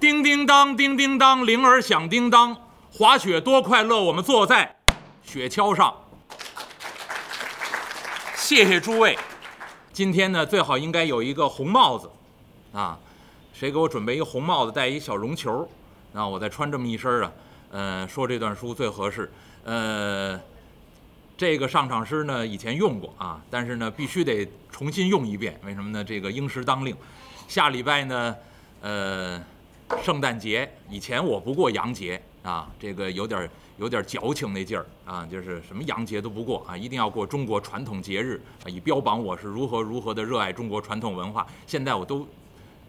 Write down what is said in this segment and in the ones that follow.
叮叮当，叮叮当，铃儿响叮当，滑雪多快乐，我们坐在雪橇上。谢谢诸位，今天呢最好应该有一个红帽子，啊，谁给我准备一个红帽子，戴一小绒球，啊，我再穿这么一身儿啊，呃，说这段书最合适。呃，这个上场诗呢以前用过啊，但是呢必须得重新用一遍，为什么呢？这个应时当令。下礼拜呢，呃。圣诞节以前我不过洋节啊，这个有点有点矫情那劲儿啊，就是什么洋节都不过啊，一定要过中国传统节日啊，以标榜我是如何如何的热爱中国传统文化。现在我都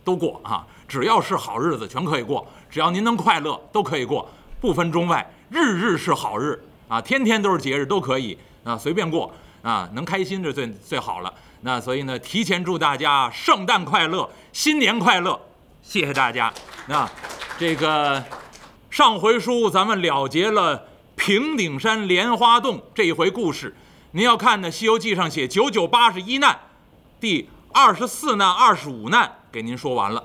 都过啊，只要是好日子全可以过，只要您能快乐都可以过，不分中外，日日是好日啊，天天都是节日都可以啊，随便过啊，能开心就最最好了。那所以呢，提前祝大家圣诞快乐，新年快乐。谢谢大家。那这个上回书咱们了结了平顶山莲花洞这一回故事。您要看呢，《西游记》上写九九八十一难，第二十四难、二十五难给您说完了。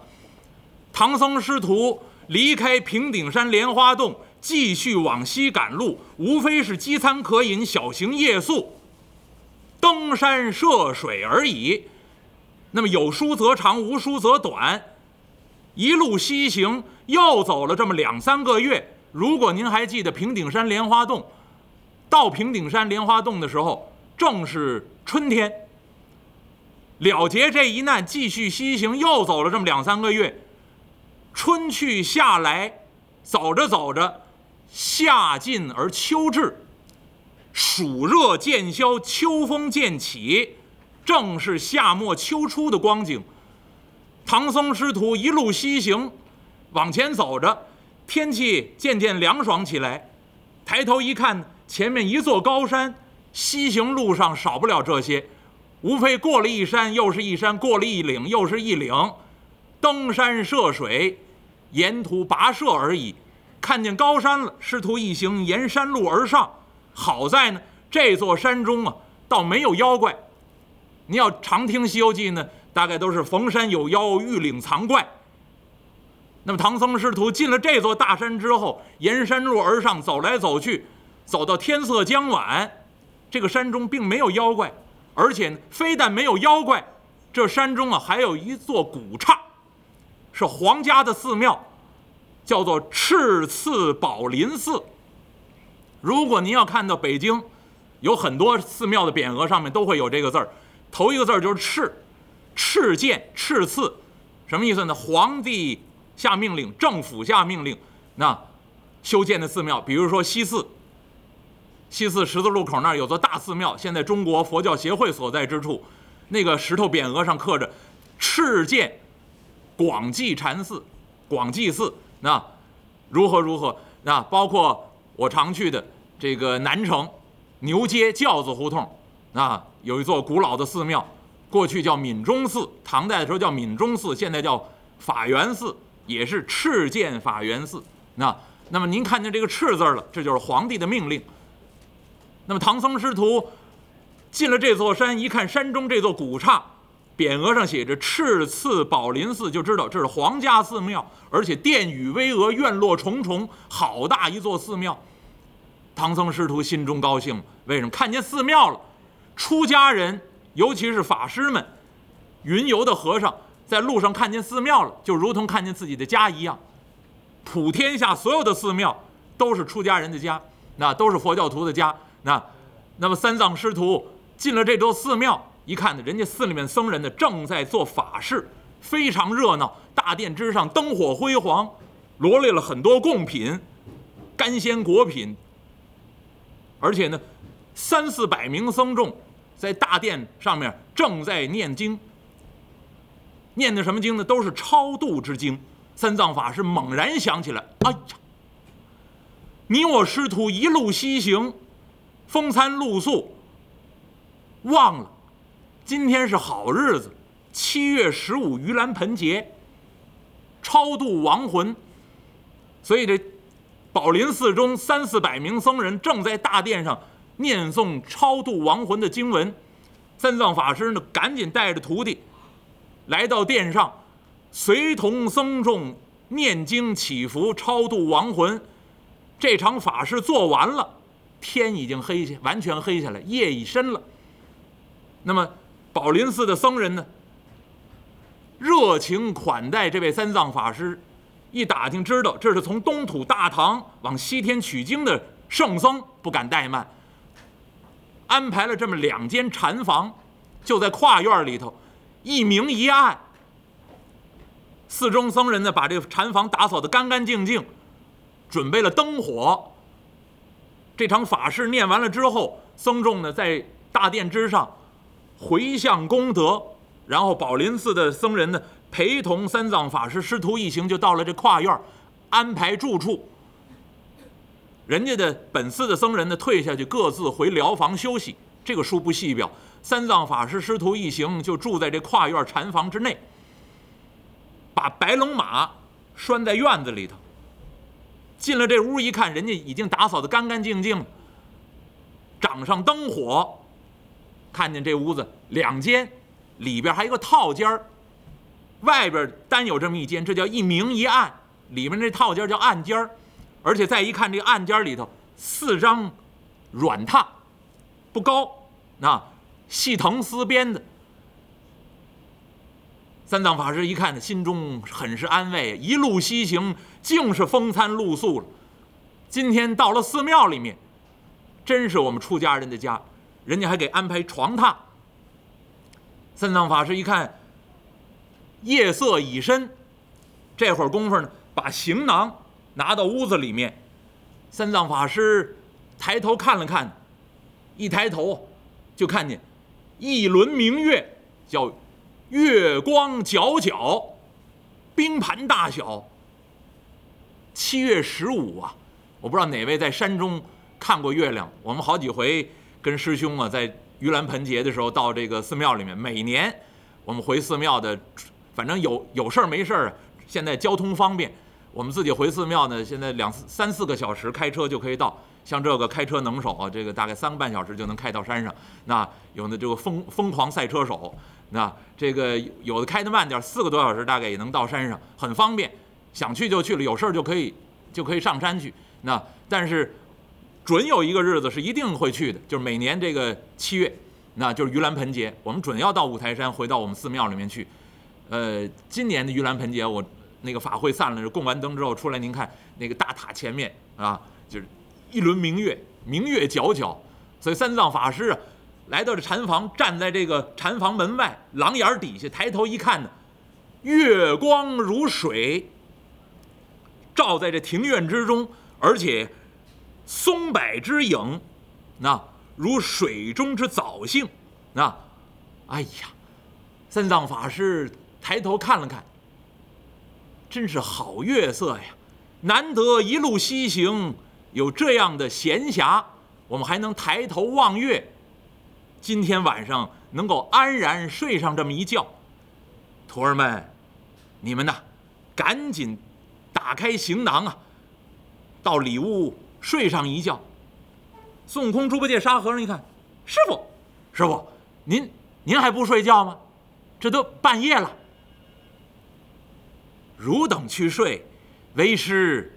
唐僧师徒离开平顶山莲花洞，继续往西赶路，无非是饥餐渴饮、小行夜宿、登山涉水而已。那么有书则长，无书则短。一路西行，又走了这么两三个月。如果您还记得平顶山莲花洞，到平顶山莲花洞的时候，正是春天。了结这一难，继续西行，又走了这么两三个月。春去夏来，走着走着，夏尽而秋至，暑热渐消，秋风渐起，正是夏末秋初的光景。唐僧师徒一路西行，往前走着，天气渐渐凉爽起来。抬头一看，前面一座高山。西行路上少不了这些，无非过了一山又是一山，过了一岭又是一岭，登山涉水，沿途跋涉而已。看见高山了，师徒一行沿山路而上。好在呢，这座山中啊，倒没有妖怪。你要常听《西游记》呢。大概都是逢山有妖，遇岭藏怪。那么唐僧师徒进了这座大山之后，沿山路而上，走来走去，走到天色将晚，这个山中并没有妖怪，而且非但没有妖怪，这山中啊还有一座古刹，是皇家的寺庙，叫做赤次宝林寺。如果您要看到北京，有很多寺庙的匾额上面都会有这个字儿，头一个字儿就是赤。敕建敕赐，什么意思呢？皇帝下命令，政府下命令，那修建的寺庙，比如说西寺，西寺十字路口那儿有座大寺庙，现在中国佛教协会所在之处，那个石头匾额上刻着“敕建广济禅寺”，广济寺，那如何如何？那包括我常去的这个南城牛街轿子胡同，啊，有一座古老的寺庙。过去叫闽中寺，唐代的时候叫闽中寺，现在叫法源寺，也是敕建法源寺。那那么您看见这个“敕”字了，这就是皇帝的命令。那么唐僧师徒进了这座山，一看山中这座古刹，匾额上写着“赤次宝林寺”，就知道这是皇家寺庙，而且殿宇巍峨，院落重重，好大一座寺庙。唐僧师徒心中高兴，为什么？看见寺庙了，出家人。尤其是法师们，云游的和尚在路上看见寺庙了，就如同看见自己的家一样。普天下所有的寺庙都是出家人的家，那都是佛教徒的家。那，那么三藏师徒进了这座寺庙，一看呢，人家寺里面僧人呢正在做法事，非常热闹。大殿之上灯火辉煌，罗列了很多贡品，干鲜果品，而且呢，三四百名僧众。在大殿上面正在念经，念的什么经呢？都是超度之经。三藏法师猛然想起来：“哎呀，你我师徒一路西行，风餐露宿，忘了今天是好日子，七月十五盂兰盆节，超度亡魂。所以这宝林寺中三四百名僧人正在大殿上。”念诵超度亡魂的经文，三藏法师呢，赶紧带着徒弟来到殿上，随同僧众念经祈福、超度亡魂。这场法事做完了，天已经黑下，完全黑下来，夜已深了。那么宝林寺的僧人呢，热情款待这位三藏法师。一打听知道，这是从东土大唐往西天取经的圣僧，不敢怠慢，安排了这么两间禅房，就在跨院里头，一明一暗。寺中僧人呢，把这个禅房打扫得干干净净，准备了灯火。这场法事念完了之后，僧众呢在大殿之上回向功德，然后宝林寺的僧人呢。陪同三藏法师师徒一行就到了这跨院，安排住处。人家的本寺的僧人呢退下去，各自回疗房休息。这个书不细表。三藏法师师徒一行就住在这跨院禅房之内，把白龙马拴在院子里头。进了这屋一看，人家已经打扫得干干净净，掌上灯火，看见这屋子两间，里边还有个套间儿。外边单有这么一间，这叫一明一暗。里面这套间叫暗间儿，而且再一看这个暗间里头四张软榻，不高，那细藤丝编的。三藏法师一看，心中很是安慰。一路西行，竟是风餐露宿了。今天到了寺庙里面，真是我们出家人的家，人家还给安排床榻。三藏法师一看。夜色已深，这会儿功夫呢，把行囊拿到屋子里面。三藏法师抬头看了看，一抬头就看见一轮明月，叫月光皎皎，冰盘大小。七月十五啊，我不知道哪位在山中看过月亮。我们好几回跟师兄啊，在盂兰盆节的时候到这个寺庙里面，每年我们回寺庙的。反正有有事儿没事儿，现在交通方便，我们自己回寺庙呢，现在两三四个小时开车就可以到。像这个开车能手啊，这个大概三个半小时就能开到山上。那有的这个疯疯狂赛车手，那这个有的开的慢点，四个多小时大概也能到山上，很方便，想去就去了，有事儿就可以就可以上山去。那但是准有一个日子是一定会去的，就是每年这个七月，那就是盂兰盆节，我们准要到五台山，回到我们寺庙里面去。呃，今年的盂兰盆节，我那个法会散了，供完灯之后出来，您看那个大塔前面啊，就是一轮明月，明月皎皎。所以三藏法师啊，来到这禅房，站在这个禅房门外廊檐底下，抬头一看呢，月光如水，照在这庭院之中，而且松柏之影，那如水中之藻荇，那，哎呀，三藏法师。抬头看了看，真是好月色呀！难得一路西行有这样的闲暇，我们还能抬头望月。今天晚上能够安然睡上这么一觉，徒儿们，你们呐，赶紧打开行囊啊，到里屋睡上一觉。孙悟空、猪八戒、沙和尚一看，师傅，师傅，您您还不睡觉吗？这都半夜了。汝等去睡，为师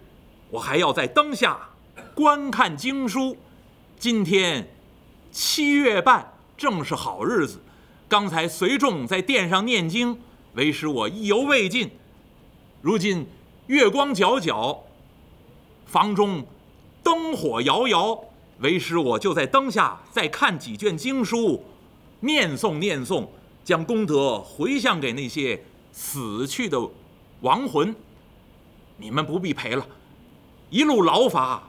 我还要在灯下观看经书。今天七月半，正是好日子。刚才随众在殿上念经，为师我意犹未尽。如今月光皎皎，房中灯火摇摇，为师我就在灯下再看几卷经书，念诵念诵，将功德回向给那些死去的。亡魂，你们不必陪了，一路劳乏，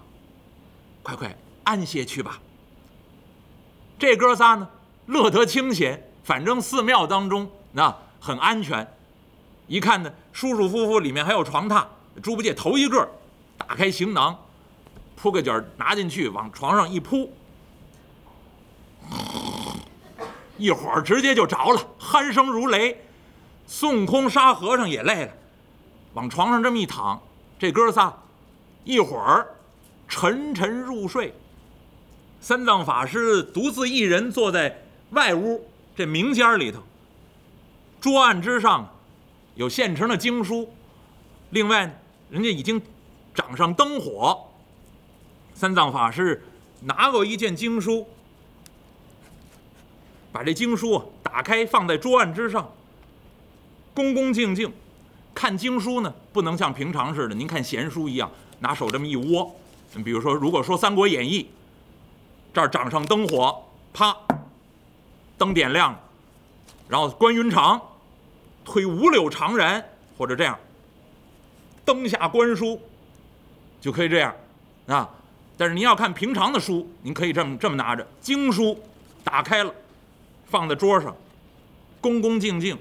快快安歇去吧。这哥仨呢，乐得清闲，反正寺庙当中那很安全。一看呢，舒舒服服，里面还有床榻。猪八戒头一个打开行囊，铺个卷拿进去，往床上一铺，一会儿直接就着了，鼾声如雷。孙悟空、沙和尚也累了。往床上这么一躺，这哥仨一会儿沉沉入睡。三藏法师独自一人坐在外屋这明间里头，桌案之上有现成的经书，另外，人家已经掌上灯火。三藏法师拿过一件经书，把这经书打开，放在桌案之上，恭恭敬敬看经书呢，不能像平常似的，您看闲书一样，拿手这么一窝。比如说，如果说《三国演义》，这儿掌上灯火，啪，灯点亮了，然后关云长推五柳长髯，或者这样，灯下观书，就可以这样啊。但是您要看平常的书，您可以这么这么拿着经书，打开了，放在桌上，恭恭敬敬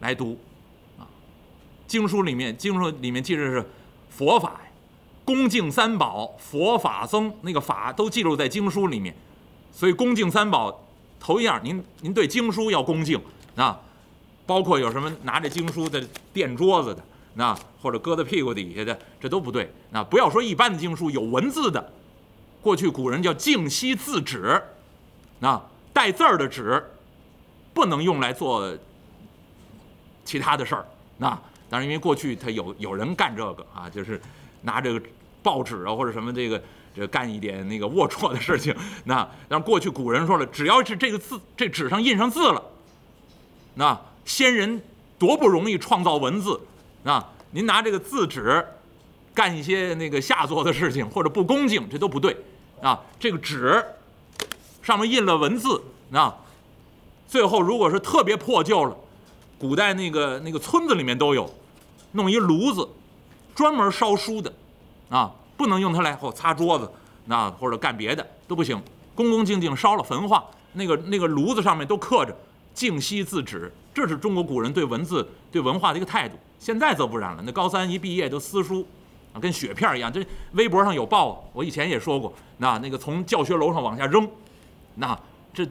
来读，经书里面经书里面记着是佛法呀，恭敬三宝，佛法僧那个法都记录在经书里面，所以恭敬三宝头一样，您您对经书要恭敬啊，包括有什么拿着经书的垫桌子的。那或者搁在屁股底下的，这都不对。那不要说一般的经书，有文字的，过去古人叫净息字纸，那带字儿的纸，不能用来做其他的事儿。那当然，因为过去他有有人干这个啊，就是拿这个报纸啊或者什么这个这干一点那个龌龊的事情。那但过去古人说了，只要是这个字这纸上印上字了，那先人多不容易创造文字。啊，您拿这个字纸干一些那个下作的事情，或者不恭敬，这都不对。啊，这个纸上面印了文字，啊，最后如果是特别破旧了，古代那个那个村子里面都有，弄一炉子，专门烧书的，啊，不能用它来或擦桌子，那或者干别的都不行，恭恭敬敬烧了焚化，那个那个炉子上面都刻着“静息字纸”，这是中国古人对文字、对文化的一个态度。现在则不然了，那高三一毕业就撕书，啊，跟雪片一样。这微博上有报，我以前也说过，那那个从教学楼上往下扔，那这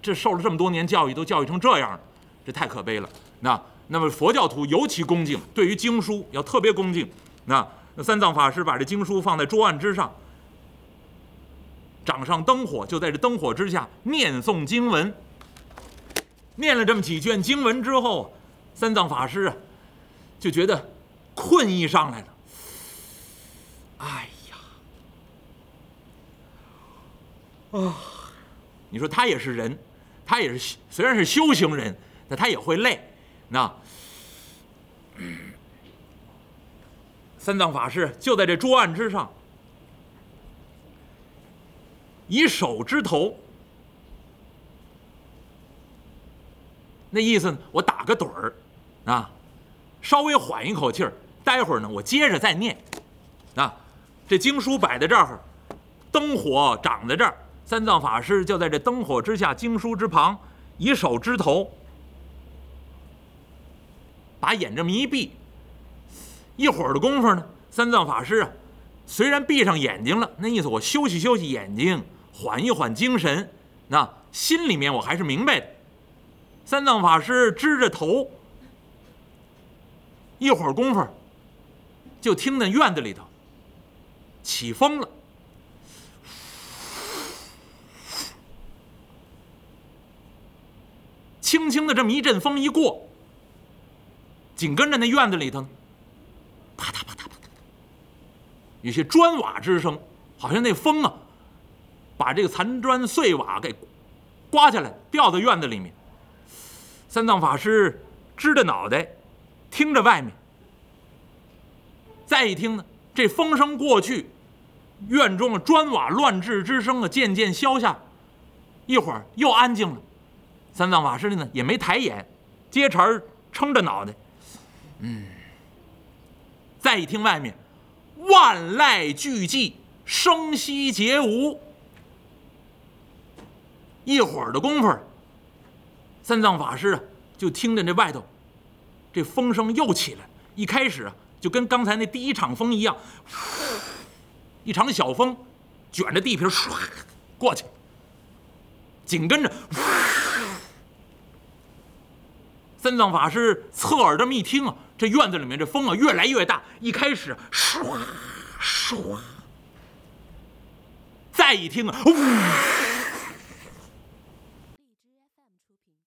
这受了这么多年教育，都教育成这样了，这太可悲了。那那么佛教徒尤其恭敬，对于经书要特别恭敬。那那三藏法师把这经书放在桌案之上，掌上灯火，就在这灯火之下念诵经文。念了这么几卷经文之后，三藏法师啊。就觉得困意上来了，哎呀，啊，你说他也是人，他也是虽然是修行人，那他也会累。那三藏法师就在这桌案之上，以手支头，那意思我打个盹儿啊。稍微缓一口气儿，待会儿呢，我接着再念。啊，这经书摆在这儿，灯火长在这儿，三藏法师就在这灯火之下，经书之旁，以手支头，把眼这么一闭。一会儿的功夫呢，三藏法师啊，虽然闭上眼睛了，那意思我休息休息眼睛，缓一缓精神，那心里面我还是明白的。三藏法师支着头。一会儿功夫，就听那院子里头起风了，轻轻的这么一阵风一过，紧跟着那院子里头，啪嗒啪嗒啪嗒，有些砖瓦之声，好像那风啊，把这个残砖碎瓦给刮下来，掉在院子里面。三藏法师支着脑袋。听着外面，再一听呢，这风声过去，院中的砖瓦乱掷之声啊渐渐消下，一会儿又安静了。三藏法师呢也没抬眼，接茬儿撑着脑袋，嗯。再一听外面，万籁俱寂，声息皆无。一会儿的功夫，三藏法师啊就听见这外头。这风声又起来，一开始啊，就跟刚才那第一场风一样，一场小风，卷着地皮唰过去。紧跟着，三藏法师侧耳这么一听啊，这院子里面这风啊越来越大。一开始唰唰，再一听啊，呜。